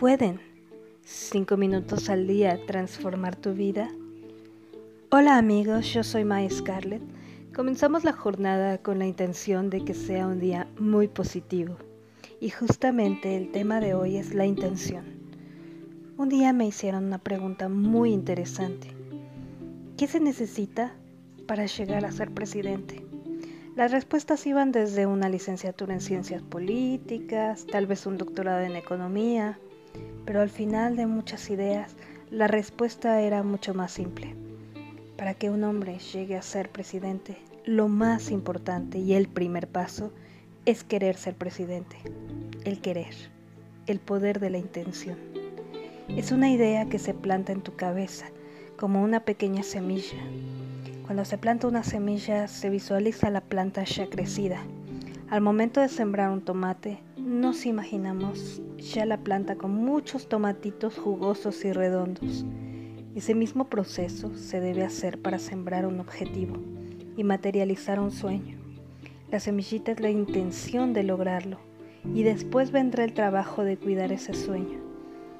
pueden. Cinco minutos al día transformar tu vida. Hola amigos, yo soy Maya Scarlett. Comenzamos la jornada con la intención de que sea un día muy positivo. Y justamente el tema de hoy es la intención. Un día me hicieron una pregunta muy interesante. ¿Qué se necesita para llegar a ser presidente? Las respuestas iban desde una licenciatura en ciencias políticas, tal vez un doctorado en economía, pero al final de muchas ideas, la respuesta era mucho más simple. Para que un hombre llegue a ser presidente, lo más importante y el primer paso es querer ser presidente. El querer, el poder de la intención. Es una idea que se planta en tu cabeza como una pequeña semilla cuando se planta una semilla se visualiza la planta ya crecida. Al momento de sembrar un tomate, nos imaginamos ya la planta con muchos tomatitos jugosos y redondos. Ese mismo proceso se debe hacer para sembrar un objetivo y materializar un sueño. La semillita es la intención de lograrlo y después vendrá el trabajo de cuidar ese sueño.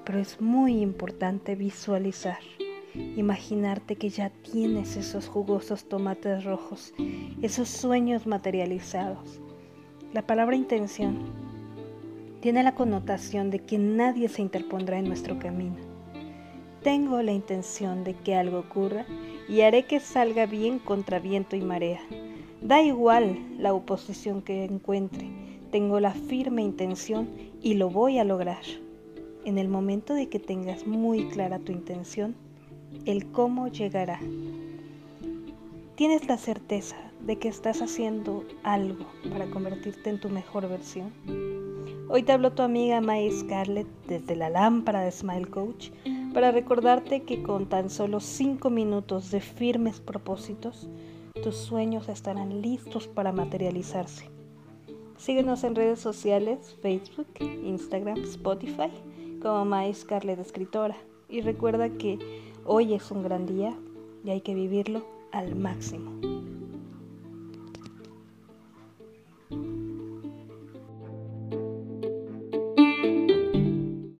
Pero es muy importante visualizar. Imaginarte que ya tienes esos jugosos tomates rojos, esos sueños materializados. La palabra intención tiene la connotación de que nadie se interpondrá en nuestro camino. Tengo la intención de que algo ocurra y haré que salga bien contra viento y marea. Da igual la oposición que encuentre, tengo la firme intención y lo voy a lograr. En el momento de que tengas muy clara tu intención, el cómo llegará. ¿Tienes la certeza de que estás haciendo algo para convertirte en tu mejor versión? Hoy te habló tu amiga May Scarlett desde la lámpara de Smile Coach para recordarte que con tan solo 5 minutos de firmes propósitos, tus sueños estarán listos para materializarse. Síguenos en redes sociales, Facebook, Instagram, Spotify, como May Scarlett Escritora. Y recuerda que Hoy es un gran día y hay que vivirlo al máximo.